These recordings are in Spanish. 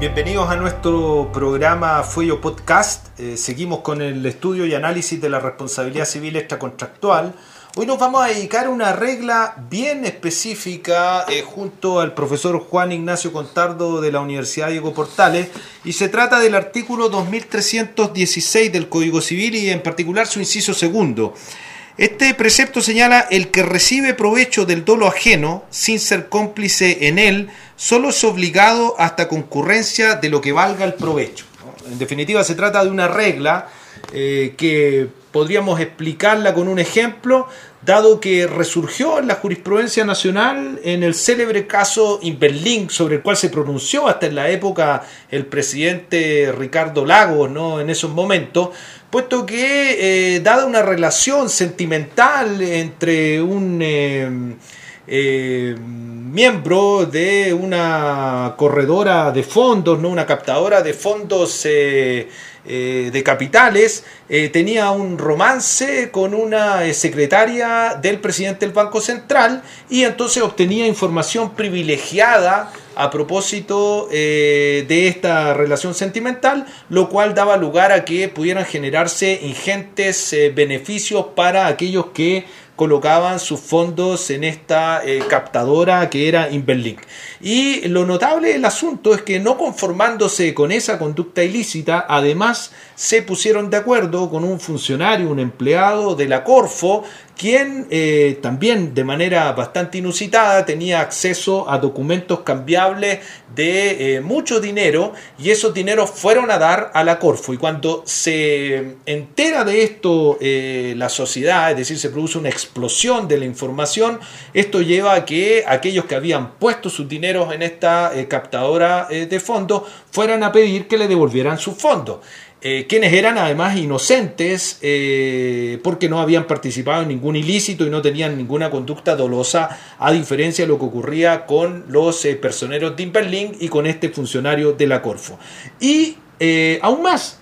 Bienvenidos a nuestro programa Fuello Podcast. Eh, seguimos con el estudio y análisis de la responsabilidad civil extracontractual. Hoy nos vamos a dedicar a una regla bien específica eh, junto al profesor Juan Ignacio Contardo de la Universidad Diego Portales y se trata del artículo 2316 del Código Civil y en particular su inciso segundo. Este precepto señala el que recibe provecho del dolo ajeno sin ser cómplice en él, solo es obligado hasta concurrencia de lo que valga el provecho. En definitiva, se trata de una regla eh, que podríamos explicarla con un ejemplo, dado que resurgió en la jurisprudencia nacional en el célebre caso Inverlink, sobre el cual se pronunció hasta en la época el presidente Ricardo Lagos, ¿no? en esos momentos, puesto que, eh, dada una relación sentimental entre un eh, eh, miembro de una corredora de fondos, ¿no? una captadora de fondos de capitales, tenía un romance con una secretaria del presidente del Banco Central y entonces obtenía información privilegiada a propósito eh, de esta relación sentimental, lo cual daba lugar a que pudieran generarse ingentes eh, beneficios para aquellos que colocaban sus fondos en esta eh, captadora que era Inverlink. Y lo notable del asunto es que no conformándose con esa conducta ilícita, además se pusieron de acuerdo con un funcionario, un empleado de la Corfo, quien eh, también de manera bastante inusitada tenía acceso a documentos cambiables de eh, mucho dinero y esos dineros fueron a dar a la Corfo. Y cuando se entera de esto eh, la sociedad, es decir, se produce una explosión de la información, esto lleva a que aquellos que habían puesto sus dineros en esta captadora de fondos fueran a pedir que le devolvieran sus fondos. Eh, quienes eran además inocentes eh, porque no habían participado en ningún ilícito y no tenían ninguna conducta dolosa, a diferencia de lo que ocurría con los eh, personeros de Imperlink y con este funcionario de la Corfo. Y aún más,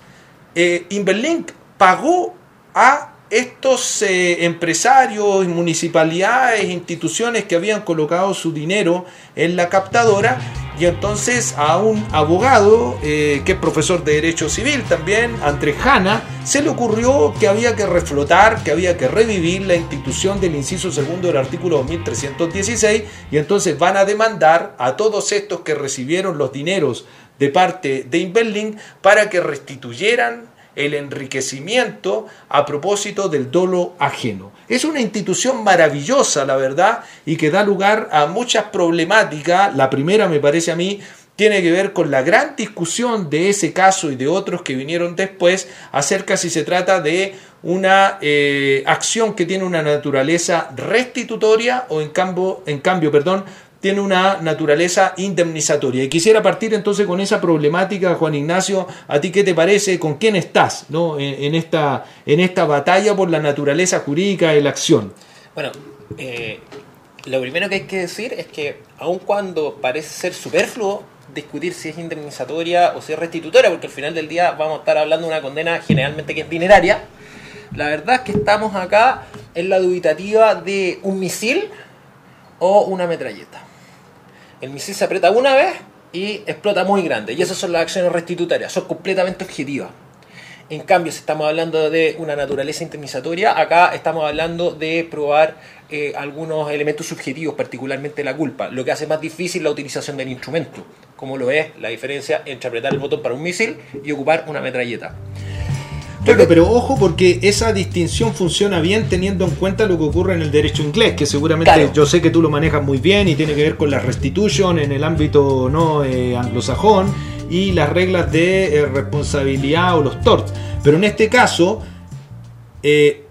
Imperlink pagó a estos empresarios, municipalidades, instituciones que habían colocado su dinero en la captadora y entonces a un abogado, eh, que es profesor de Derecho Civil también, Andrés Hanna, se le ocurrió que había que reflotar, que había que revivir la institución del inciso segundo del artículo 2316 y entonces van a demandar a todos estos que recibieron los dineros de parte de Inverling para que restituyeran el enriquecimiento a propósito del dolo ajeno. Es una institución maravillosa, la verdad, y que da lugar a muchas problemáticas. La primera, me parece a mí, tiene que ver con la gran discusión de ese caso y de otros que vinieron después acerca si se trata de una eh, acción que tiene una naturaleza restitutoria o en cambio, en cambio perdón, tiene una naturaleza indemnizatoria. Y quisiera partir entonces con esa problemática, Juan Ignacio, ¿a ti qué te parece? ¿Con quién estás ¿no? en, esta, en esta batalla por la naturaleza jurídica de la acción? Bueno, eh, lo primero que hay que decir es que aun cuando parece ser superfluo discutir si es indemnizatoria o si es restitutoria, porque al final del día vamos a estar hablando de una condena generalmente que es dineraria, la verdad es que estamos acá en la dubitativa de un misil o una metralleta el misil se aprieta una vez y explota muy grande. Y esas son las acciones restitutorias, son completamente objetivas. En cambio, si estamos hablando de una naturaleza indemnizatoria, acá estamos hablando de probar eh, algunos elementos subjetivos, particularmente la culpa, lo que hace más difícil la utilización del instrumento, como lo es la diferencia entre apretar el botón para un misil y ocupar una metralleta. Claro, pero ojo porque esa distinción funciona bien teniendo en cuenta lo que ocurre en el derecho inglés, que seguramente yo sé que tú lo manejas muy bien y tiene que ver con la restitution en el ámbito no eh, anglosajón y las reglas de eh, responsabilidad o los torts. Pero en este caso, eh,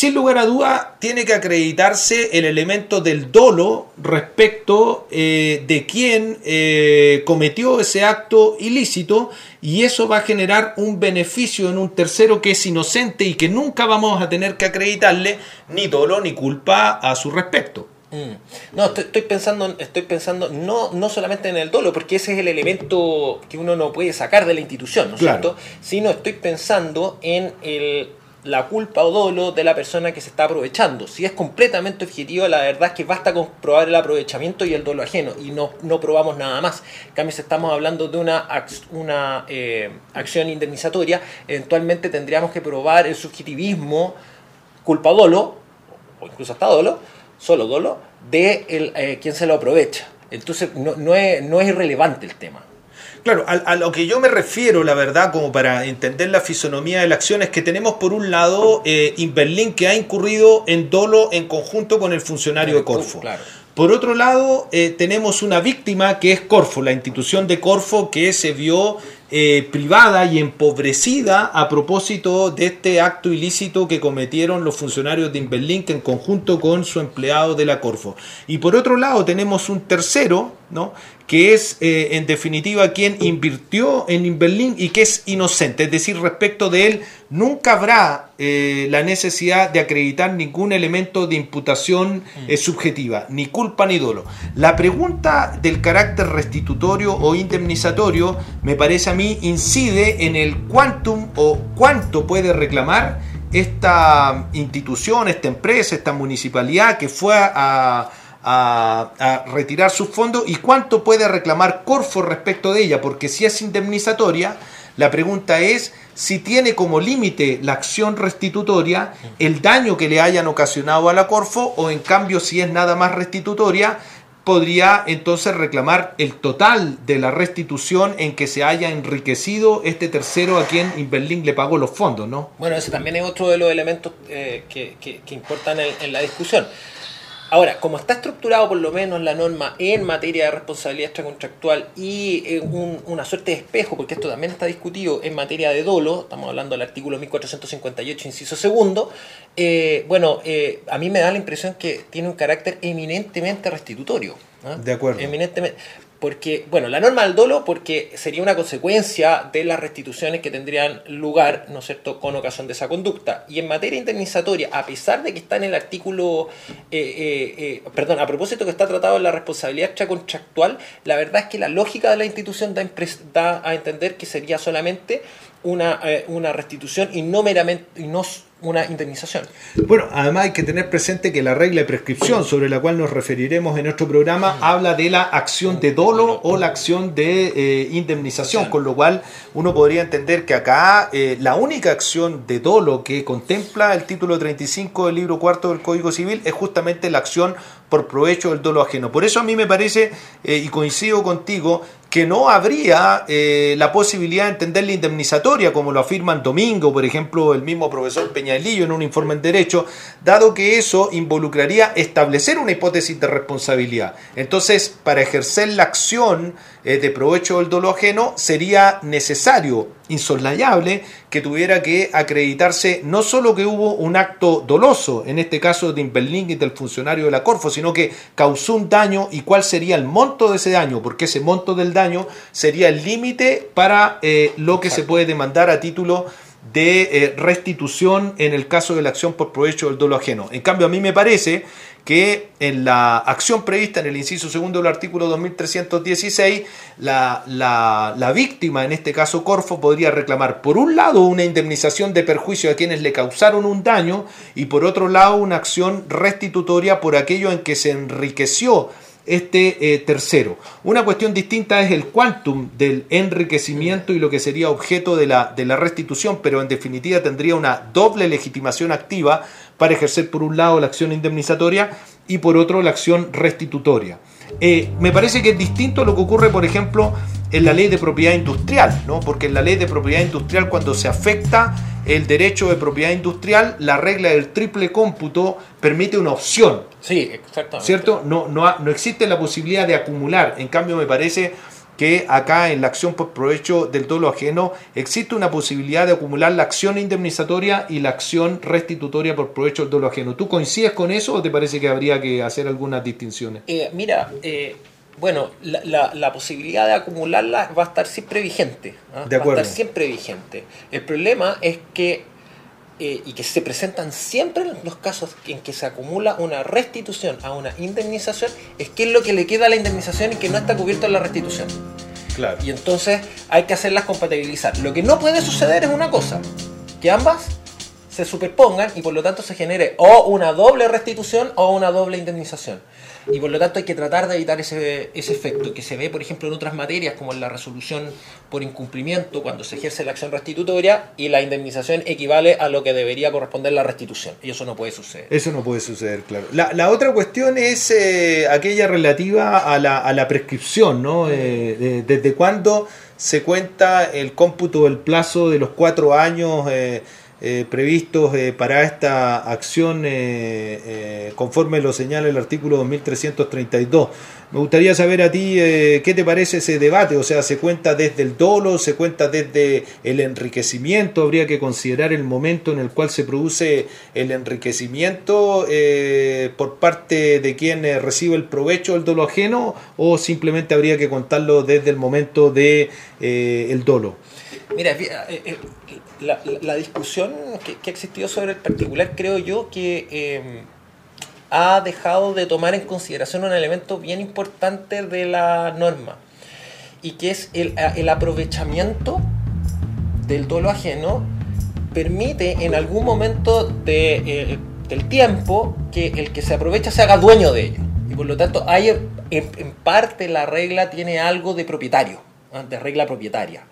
sin lugar a duda, tiene que acreditarse el elemento del dolo respecto eh, de quién eh, cometió ese acto ilícito y eso va a generar un beneficio en un tercero que es inocente y que nunca vamos a tener que acreditarle ni dolo ni culpa a su respecto. Mm. No, estoy, pensando, estoy pensando no, no solamente en el dolo, porque ese es el elemento que uno no puede sacar de la institución, ¿no es cierto? Sino estoy pensando en el la culpa o dolo de la persona que se está aprovechando. Si es completamente objetivo, la verdad es que basta con probar el aprovechamiento y el dolo ajeno y no, no probamos nada más. En cambio, si estamos hablando de una, una eh, acción indemnizatoria, eventualmente tendríamos que probar el subjetivismo culpa-dolo, o incluso hasta dolo, solo dolo, de el, eh, quien se lo aprovecha. Entonces, no, no, es, no es irrelevante el tema. Claro, a, lo que yo me refiero, la verdad, como para entender la fisonomía de la acción, es que tenemos por un lado eh, que ha incurrido en dolo en conjunto con el funcionario de Corfo. Por otro lado, eh, tenemos una víctima que es Corfo, la institución de Corfo que se vio eh, privada y empobrecida a propósito de este acto ilícito que cometieron los funcionarios de Inverlink en conjunto con su empleado de la Corfo. Y por otro lado tenemos un tercero, ¿no? que es eh, en definitiva quien invirtió en Inverlink y que es inocente, es decir, respecto de él nunca habrá eh, la necesidad de acreditar ningún elemento de imputación subjetiva, ni culpa ni dolo. La pregunta del carácter restitutorio o indemnizatorio me parece a mí incide en el quantum o cuánto puede reclamar esta institución, esta empresa, esta municipalidad que fue a, retirar sus fondos y cuánto puede reclamar Corfo respecto de ella, porque si es indemnizatoria, la pregunta es si tiene como límite la acción restitutoria el daño que le hayan ocasionado a la Corfo o en cambio si es nada más restitutoria podría entonces reclamar el total de la restitución en que se haya enriquecido este tercero a quien Inverlink le pagó los fondos, ¿no? Bueno, ese también es otro de los elementos eh, que, que, importan en, la discusión. Ahora, como está estructurado por lo menos la norma en materia de responsabilidad extracontractual y en una suerte de espejo, porque esto también está discutido en materia de dolo, estamos hablando del artículo 1458, inciso segundo, eh, bueno, eh, a mí me da la impresión que tiene un carácter eminentemente restitutorio. De acuerdo. Eminentemente porque, bueno, la norma del dolo, porque sería una consecuencia de las restituciones que tendrían lugar, ¿no es cierto?, con ocasión de esa conducta. Y en materia indemnizatoria, a pesar de que está en el artículo, eh, eh, eh, perdón, a propósito que está tratado en la responsabilidad extracontractual, la verdad es que la lógica de la institución da, da a entender que sería solamente una, una restitución y no meramente, y no una indemnización. Bueno, además hay que tener presente que la regla de prescripción sobre la cual nos referiremos en nuestro programa habla de la acción de dolo o la acción de eh, indemnización, con lo cual uno podría entender que acá eh, la única acción de dolo que contempla el título 35 del libro cuarto del Código Civil es justamente la acción por provecho del dolo ajeno. Por eso a mí me parece, eh, y coincido contigo, que no habría eh, la posibilidad de entender la indemnizatoria, como lo afirman Domingo, por ejemplo, el mismo profesor Peñalillo en un informe en Derecho, dado que eso involucraría establecer una hipótesis de responsabilidad. Entonces, para ejercer la acción eh, de provecho del dolo ajeno, sería necesario, insoslayable, que tuviera que acreditarse no solo que hubo un acto doloso, en este caso de Inverling y del funcionario de la Corfo, sino que causó un daño y cuál sería el monto de ese daño, porque ese monto del daño sería el límite para eh, lo que se puede demandar a título de eh, restitución en el caso de la acción por provecho del dolo ajeno. En cambio, a mí me parece que en la acción prevista en el inciso segundo del artículo 2316, la, la, la, víctima, en este caso Corfo, podría reclamar por un lado una indemnización de perjuicio a quienes le causaron un daño y por otro lado una acción restitutoria por aquello en que se enriqueció este eh, tercero. Una cuestión distinta es el quantum del enriquecimiento y lo que sería objeto de la, de la restitución, pero en definitiva tendría una doble legitimación activa para ejercer por un lado la acción indemnizatoria y por otro la acción restitutoria. Eh, me parece que es distinto a lo que ocurre, por ejemplo, en la ley de propiedad industrial, ¿no? porque en la ley de propiedad industrial cuando se afecta el derecho de propiedad industrial, la regla del triple cómputo permite una opción. Sí, exactamente. ¿Cierto? No, no, no existe la posibilidad de acumular. En cambio, me parece que acá en la acción por provecho del dolo ajeno existe una posibilidad de acumular la acción indemnizatoria y la acción restitutoria por provecho del dolo ajeno. ¿Tú coincides con eso o te parece que habría que hacer algunas distinciones? Eh, mira, eh, bueno, la, la, posibilidad de acumularla va a estar siempre vigente. ¿ah? De acuerdo. Va a estar siempre vigente. El problema es que eh, y que se presentan siempre los casos en que se acumula una restitución a una indemnización, es que es lo que le queda a la indemnización y que no está cubierto en la restitución. Claro. Y entonces hay que hacerlas compatibilizar. Lo que no puede suceder es una cosa, que ambas se superpongan y por lo tanto se genere o una doble restitución o una doble indemnización. Y por lo tanto hay que tratar de evitar ese, ese efecto que se ve, por ejemplo, en otras materias como en la resolución por incumplimiento cuando se ejerce la acción restitutoria y la indemnización equivale a lo que debería corresponder la restitución. Y eso no puede suceder. Eso no puede suceder, claro. La, la otra cuestión es eh, aquella relativa a la, a la prescripción, ¿no? Eh, de- ¿Desde cuándo se cuenta el cómputo del plazo de los cuatro años eh, eh, previstos eh, para esta acción eh, conforme lo señala el artículo 2332? Me gustaría saber a ti qué te parece ese debate, o sea, ¿se cuenta desde el dolo, se cuenta desde el enriquecimiento? ¿Habría que considerar el momento en el cual se produce el enriquecimiento por parte de quien recibe el provecho del dolo ajeno o simplemente habría que contarlo desde el momento de eh, el dolo? Mira, eh, eh, la, discusión que, ha existido sobre el particular creo yo que eh, ha dejado de tomar en consideración un elemento bien importante de la norma y que es el, el aprovechamiento del dolo ajeno permite en algún momento de, eh, del tiempo que el que se aprovecha se haga dueño de ello. Y por lo tanto, hay, en, en parte la regla tiene algo de propietario, de regla propietaria.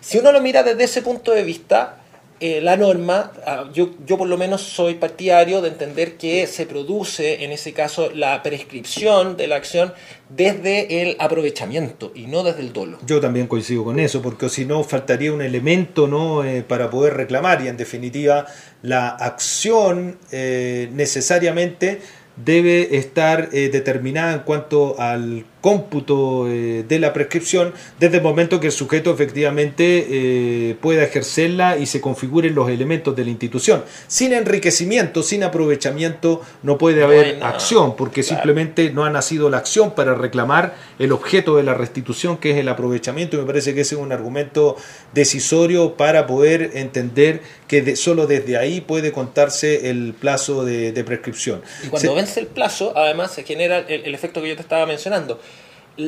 Si uno lo mira desde ese punto de vista, eh, la norma, ah, yo, yo por lo menos soy partidario de entender que se produce en ese caso la prescripción de la acción desde el aprovechamiento y no desde el dolo. Yo también coincido con eso, porque si no faltaría un elemento ¿no? Eh, para poder reclamar y en definitiva la acción eh, necesariamente debe estar eh, determinada en cuanto al cómputo eh, de la prescripción desde el momento que el sujeto efectivamente eh, pueda ejercerla y se configuren los elementos de la institución. Sin enriquecimiento, sin aprovechamiento, no puede haber acción, porque Claro. simplemente no ha nacido la acción para reclamar el objeto de la restitución, que es el aprovechamiento, y me parece que ese es un argumento decisorio para poder entender que de- solo desde ahí puede contarse el plazo de, de prescripción. Y cuando Se- vence el plazo, además se genera el, el efecto que yo te estaba mencionando.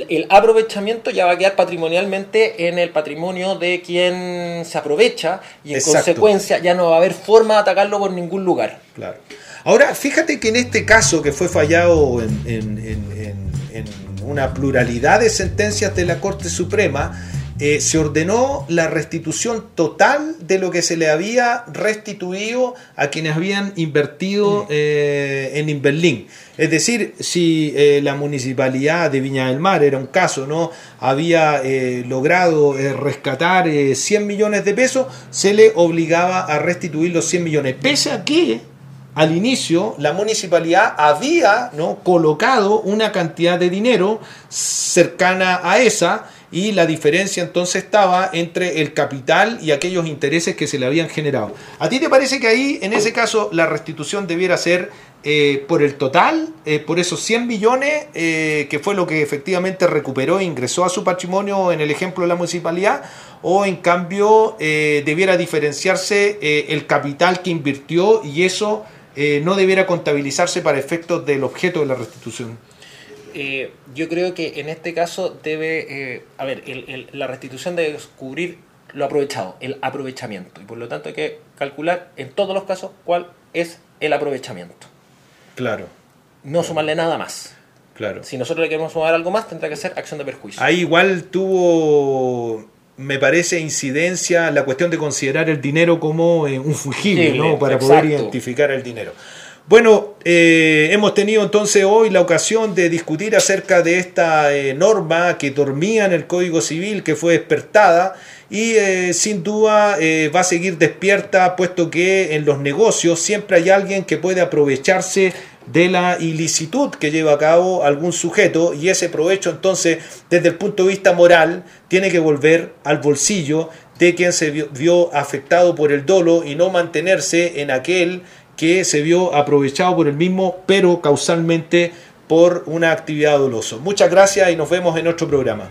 El aprovechamiento ya va a quedar patrimonialmente en el patrimonio de quien se aprovecha y en Exacto. consecuencia ya no va a haber forma de atacarlo por ningún lugar. Claro. Ahora, fíjate que en este caso que fue fallado en, en- en- en- en una pluralidad de sentencias de la Corte Suprema, eh, se ordenó la restitución total de lo que se le había restituido a quienes habían invertido eh, en Inverlín. Es decir, si eh, la municipalidad de Viña del Mar, era un caso, ¿no? Había logrado rescatar eh, 100 millones de pesos, se le obligaba a restituir los 100 millones. Pese a que al inicio la municipalidad había ¿no? colocado una cantidad de dinero cercana a esa y la diferencia entonces estaba entre el capital y aquellos intereses que se le habían generado. ¿A ti te parece que ahí, en ese caso, la restitución debiera ser eh, por el total, eh, por esos 100 millones, eh, que fue lo que efectivamente recuperó e ingresó a su patrimonio en el ejemplo de la municipalidad, o en cambio eh, debiera diferenciarse eh, el capital que invirtió y eso no debiera contabilizarse para efectos del objeto de la restitución? Eh, yo creo que en este caso debe, eh, a ver, el- el- la restitución debe cubrir lo aprovechado, el aprovechamiento. Y por lo tanto hay que calcular en todos los casos cuál es el aprovechamiento. Claro, No sumarle nada más. claro. Si nosotros le queremos sumar algo más, tendrá que ser acción de perjuicio. Ahí igual tuvo, me parece, incidencia la cuestión de considerar el dinero como eh, un Fungible, ¿no? Para poder identificar el dinero. Bueno, eh, hemos tenido entonces hoy la ocasión de discutir acerca de esta eh, norma que dormía en el Código Civil, que fue despertada y eh, sin duda va a seguir despierta, puesto que en los negocios siempre hay alguien que puede aprovecharse de la ilicitud que lleva a cabo algún sujeto y ese provecho entonces desde el punto de vista moral tiene que volver al bolsillo de quien se vio afectado por el dolo y no mantenerse en aquel que se vio aprovechado por el mismo pero causalmente por una actividad dolosa. Muchas gracias y nos vemos en otro programa.